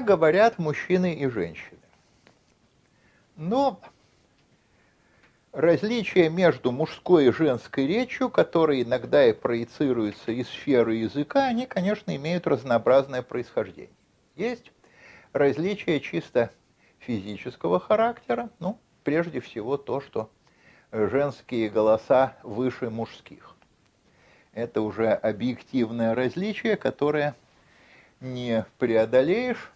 Так говорят мужчины и женщины. Но различия между мужской и женской речью, которые иногда и проецируются из сферы языка, они, конечно, имеют разнообразное происхождение. Есть различия чисто физического характера, ну, прежде всего то, что женские голоса выше мужских. Это уже объективное различие, которое не преодолеешь.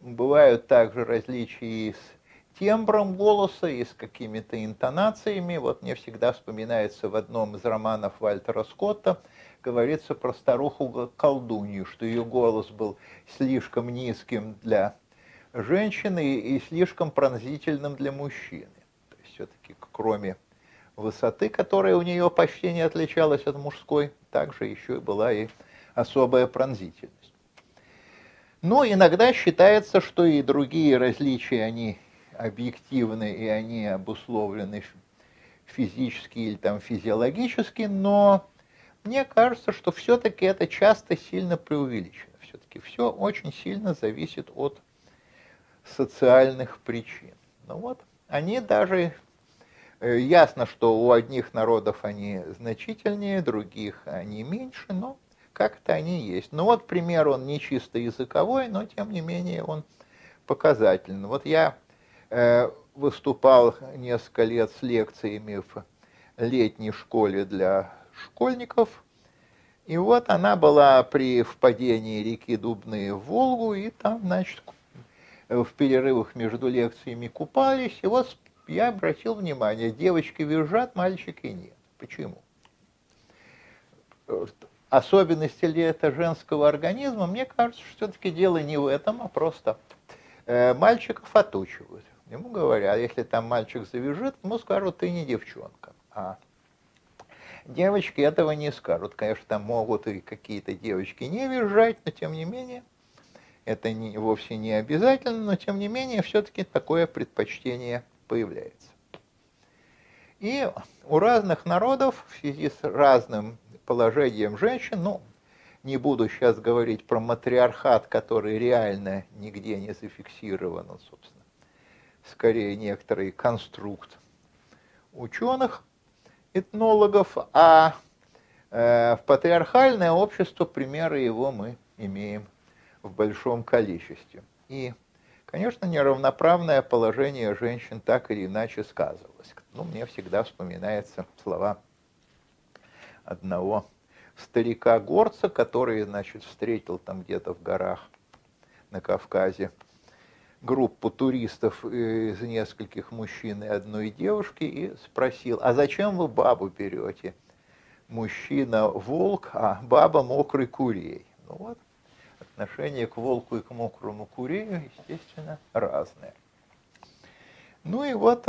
Бывают также различия и с тембром голоса, и с какими-то интонациями. Вот мне всегда вспоминается в одном из романов Вальтера Скотта, говорится про старуху-колдунью, что ее голос был слишком низким для женщины и слишком пронзительным для мужчины. То есть все-таки кроме высоты, которая у нее почти не отличалась от мужской, также еще была и особая пронзительность. Но иногда считается, что и другие различия, они объективны и они обусловлены физически или там физиологически, но мне кажется, что все-таки это часто сильно преувеличено. Все-таки все очень сильно зависит от социальных причин. Ну вот, они даже, э, ясно, что у одних народов они значительнее, других они меньше, но как-то они есть. Ну вот пример, он не чисто языковой, но тем не менее он показательный. Вот я э, выступал несколько лет с лекциями в летней школе для школьников, и вот она была при впадении реки Дубные в Волгу, и там, значит, в перерывах между лекциями купались, и вот я обратил внимание, девочки визжат, мальчики нет. Почему? Особенности ли это женского организма? Мне кажется, что все-таки дело не в этом, а просто э, мальчиков отучивают. Ему говорят, если там мальчик завяжет, ему скажут, ты не девчонка. А девочки этого не скажут. Конечно, там могут и какие-то девочки не визжать, но тем не менее это не, вовсе не обязательно, но тем не менее все-таки такое предпочтение появляется. И у разных народов в связи с разным положением женщин, ну, не буду сейчас говорить про матриархат, который реально нигде не зафиксирован, собственно, скорее некоторый конструкт ученых, этнологов, а э, в патриархальное общество примеры его мы имеем в большом количестве. И, конечно, неравноправное положение женщин так или иначе сказывалось. Ну, мне всегда вспоминаются слова одного старика-горца, который, значит, встретил там где-то в горах на Кавказе группу туристов из нескольких мужчин и одной девушки и спросил, а зачем вы бабу берете? Мужчина волк, а баба мокрый курей. Ну вот, отношение к волку и к мокрому курею, естественно, разное. Ну и вот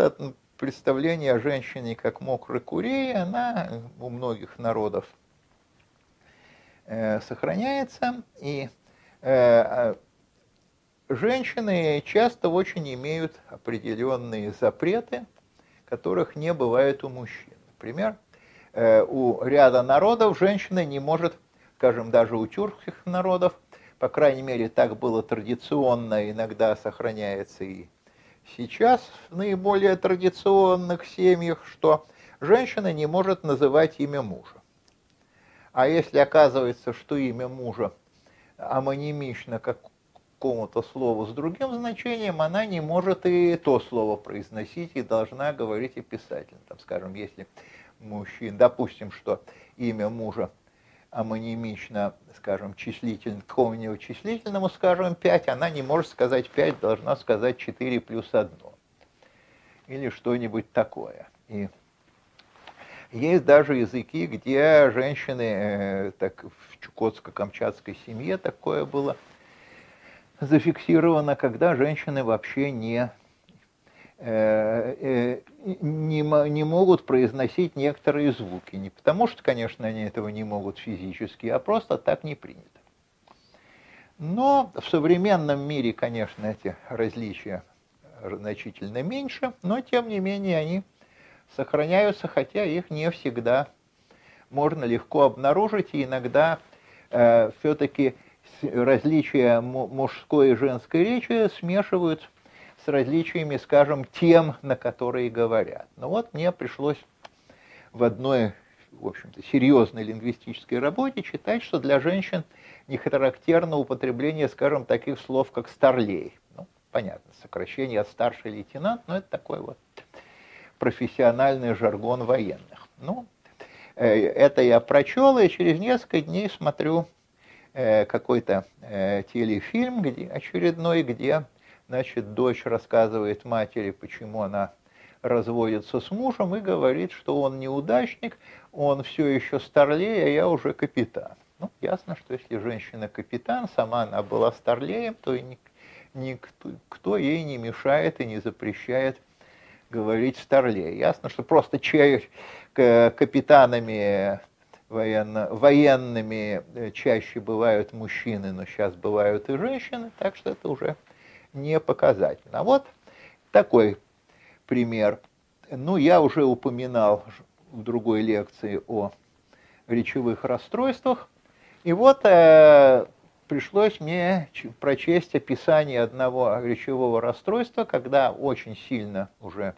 представление о женщине как мокрой курей, она у многих народов э, сохраняется, и э, женщины часто очень имеют определенные запреты, которых не бывает у мужчин. Например, э, у ряда народов женщина не может, скажем, даже у тюркских народов, по крайней мере, так было традиционно, иногда сохраняется и сейчас в наиболее традиционных семьях, что женщина не может называть имя мужа. А если оказывается, что имя мужа амонимично какому-то слову с другим значением, она не может и то слово произносить и должна говорить описательно. Там, скажем, если мужчина, допустим, что имя мужа амонимично, скажем, числитель, какому-нибудь числительному, скажем, 5, она не может сказать 5, должна сказать 4 плюс 1. Или что-нибудь такое. И есть даже языки, где женщины, э, так в чукотско-камчатской семье такое было зафиксировано, когда женщины вообще не не, не могут произносить некоторые звуки. Не потому что, конечно, они этого не могут физически, а просто так не принято. Но в современном мире, конечно, эти различия значительно меньше, но тем не менее они сохраняются, хотя их не всегда можно легко обнаружить, и иногда э, все-таки различия мужской и женской речи смешивают различиями, скажем, тем, на которые говорят. Но вот мне пришлось в одной, в общем-то, серьезной лингвистической работе читать, что для женщин не характерно употребление, скажем, таких слов, как «старлей». Ну, понятно, сокращение от «старший лейтенант», но это такой вот профессиональный жаргон военных. Ну, э, это я прочел, и через несколько дней смотрю э, какой-то э, телефильм где, очередной, где значит, дочь рассказывает матери, почему она разводится с мужем и говорит, что он неудачник, он все еще старлей, а я уже капитан. Ну, ясно, что если женщина капитан, сама она была старлеем, то никто, никто ей не мешает и не запрещает говорить старлей. Ясно, что просто чай, капитанами военно, военными э, чаще бывают мужчины, но сейчас бывают и женщины, так что это уже не показательно. Вот такой пример. Ну, я уже упоминал в другой лекции о речевых расстройствах. И вот э, пришлось мне прочесть описание одного речевого расстройства, когда очень сильно уже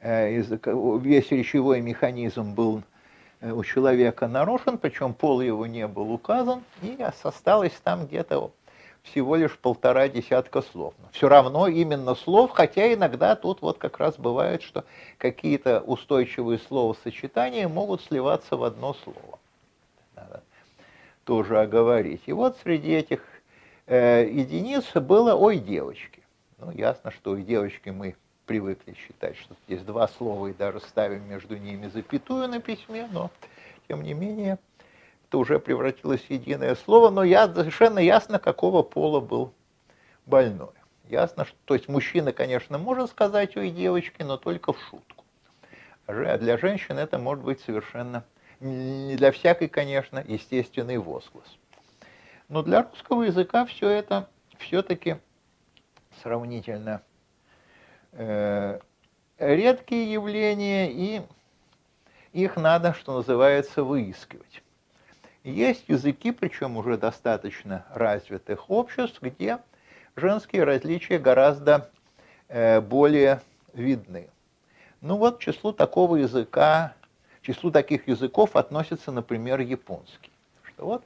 э, весь речевой механизм был э, у человека нарушен, причем пол его не был указан, и осталось там где-то всего лишь полтора десятка слов. Но все равно именно слов, хотя иногда тут вот как раз бывает, что какие-то устойчивые словосочетания могут сливаться в одно слово. Надо тоже оговорить. И вот среди этих э, единиц было «ой, девочки». Ну, ясно, что «ой, девочки» мы привыкли считать, что здесь два слова и даже ставим между ними запятую на письме, но тем не менее – это уже превратилось в единое слово, но я, совершенно ясно, какого пола был больной. Ясно, что, то есть мужчина, конечно, может сказать ой, девочки, но только в шутку. А для женщин это может быть совершенно, не для всякой, конечно, естественный возглас. Но для русского языка все это все-таки сравнительно э, редкие явления, и их надо, что называется, выискивать. Есть языки, причем уже достаточно развитых обществ, где женские различия гораздо э, более видны. Ну вот к числу такого языка, к числу таких языков относится, например, японский. Что вот,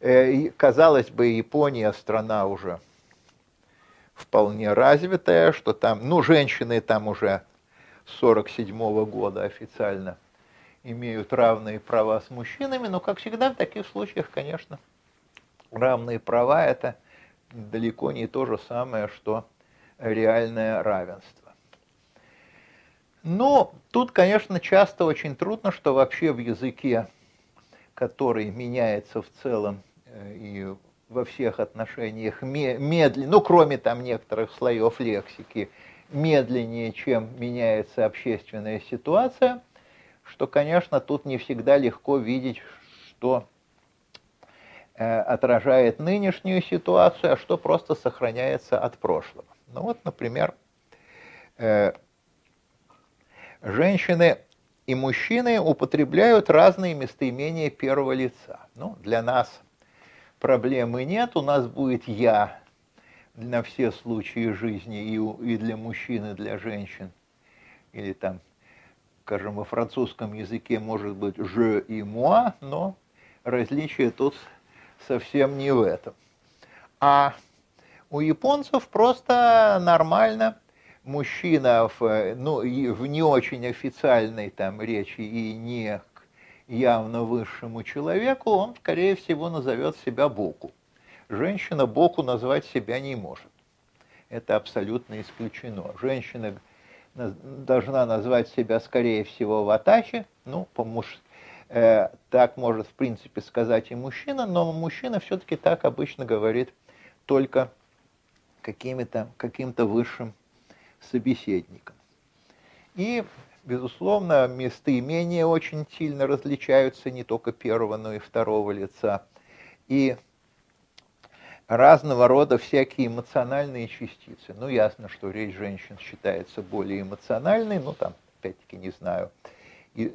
э, казалось бы, Япония страна уже вполне развитая, что там, ну, женщины там уже 47 -го года официально имеют равные права с мужчинами, но, как всегда, в таких случаях, конечно, равные права – это далеко не то же самое, что реальное равенство. Но тут, конечно, часто очень трудно, что вообще в языке, который меняется в целом э, и во всех отношениях медленнее, ну, кроме там некоторых слоев лексики, медленнее, чем меняется общественная ситуация – что, конечно, тут не всегда легко видеть, что э, отражает нынешнюю ситуацию, а что просто сохраняется от прошлого. Ну вот, например, э, женщины и мужчины употребляют разные местоимения первого лица. Ну, для нас проблемы нет, у нас будет «я» на все случаи жизни и, и для мужчин, и для женщин. Или там скажем, во французском языке может быть «je» и «moi», но различие тут совсем не в этом. А у японцев просто нормально мужчина в, ну, в не очень официальной там речи и не к явно высшему человеку, он, скорее всего, назовет себя Боку. Женщина Боку назвать себя не может. Это абсолютно исключено. Женщина должна назвать себя, скорее всего, ватачи, ну, по муж, э, так может, в принципе, сказать и мужчина, но мужчина все-таки так обычно говорит только каким-то каким высшим собеседником. И, безусловно, местоимения очень сильно различаются не только первого, но и второго лица. И разного рода всякие эмоциональные частицы. Ну, ясно, что речь женщин считается более эмоциональной, ну, там, опять-таки, не знаю. И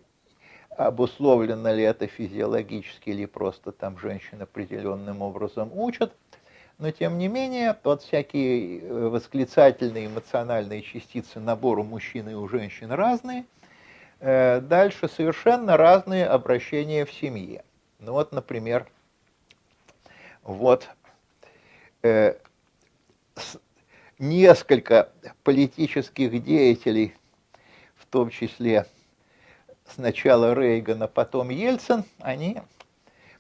обусловлено ли это физиологически или просто там женщин определенным образом учат. Но тем не менее, вот всякие э, восклицательные эмоциональные частицы набора мужчин и у женщин разные. Э, дальше совершенно разные обращения в семье. Ну вот, например, вот несколько политических деятелей, в том числе сначала Рейган, потом Ельцин, они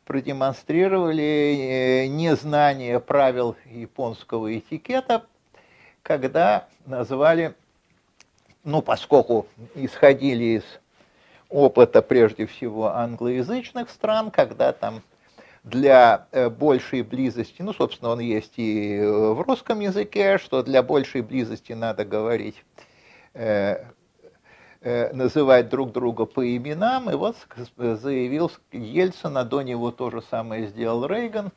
продемонстрировали э, незнание правил японского этикета, когда назвали, ну, поскольку исходили из опыта прежде всего англоязычных стран, когда там для э, большей близости, ну, собственно, он есть и э, в русском языке, что для большей близости надо говорить, э, называть друг друга по именам. И вот заявил Ельцин, а до него то же самое сделал Рейган,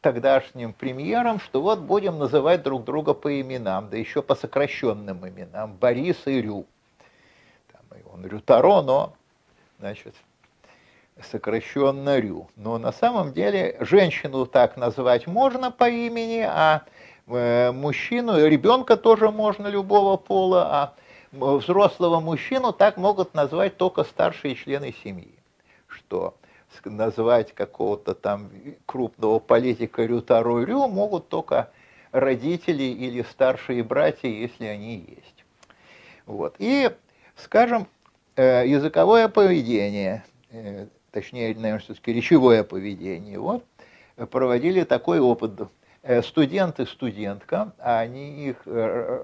тогдашним премьером, что вот будем называть друг друга по именам, да еще по сокращенным именам, Борис и Рю. Там, и он Рютаро, но, значит, сокращенно Рю. Но на самом деле женщину так назвать можно по имени, а э, мужчину, ребенка тоже можно любого пола, а взрослого мужчину так могут назвать только старшие члены семьи. Что назвать какого-то там крупного политика Рютаро Рю могут только родители или старшие братья, если они есть. Вот. И, скажем, э, языковое поведение э, точнее, наверное, все-таки речевое поведение, вот, проводили такой опыт. Э, студент и студентка, они их, э,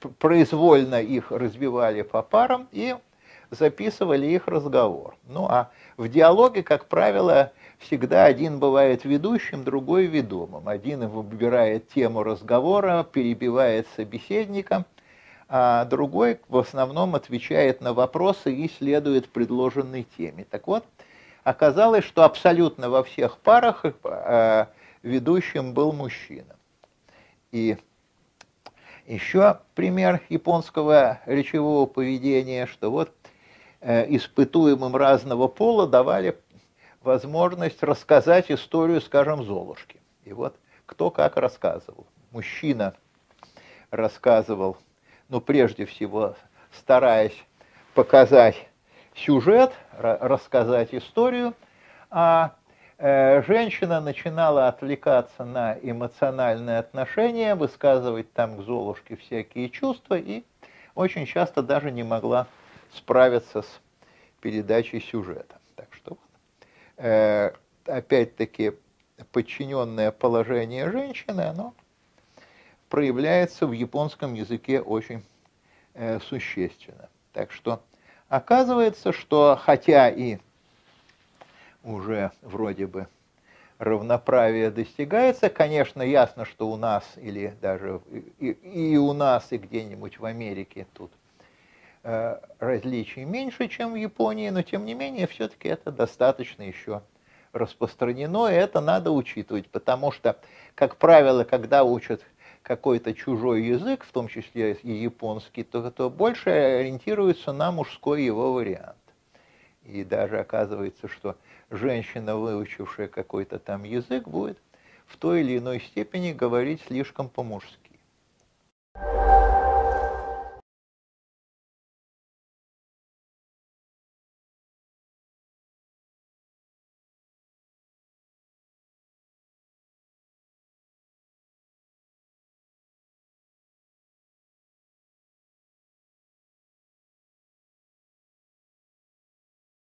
э, произвольно их разбивали по парам и записывали их разговор. Ну а в диалоге, как правило, всегда один бывает ведущим, другой ведомым. Один выбирает тему разговора, перебивает собеседника, а другой в основном отвечает на вопросы и следует предложенной теме. Так вот, оказалось, что абсолютно во всех парах э, ведущим был мужчина. И еще пример японского речевого поведения, что вот э, испытуемым разного пола давали возможность рассказать историю, скажем, Золушки. И вот кто как рассказывал. Мужчина рассказывал, ну, прежде всего, стараясь показать сюжет, рассказать историю, а э, женщина начинала отвлекаться на эмоциональные отношения, высказывать там к Золушке всякие чувства и очень часто даже не могла справиться с передачей сюжета. Так что э, опять-таки подчиненное положение женщины, оно проявляется в японском языке очень э, существенно. Так что Оказывается, что хотя и уже вроде бы равноправие достигается, конечно, ясно, что у нас или даже и, и у нас, и где-нибудь в Америке тут э, различий меньше, чем в Японии, но тем не менее все-таки это достаточно еще распространено, и это надо учитывать, потому что, как правило, когда учат какой-то чужой язык, в том числе и японский, то, то больше ориентируется на мужской его вариант. И даже оказывается, что женщина, выучившая какой-то там язык, будет в той или иной степени говорить слишком по-мужски.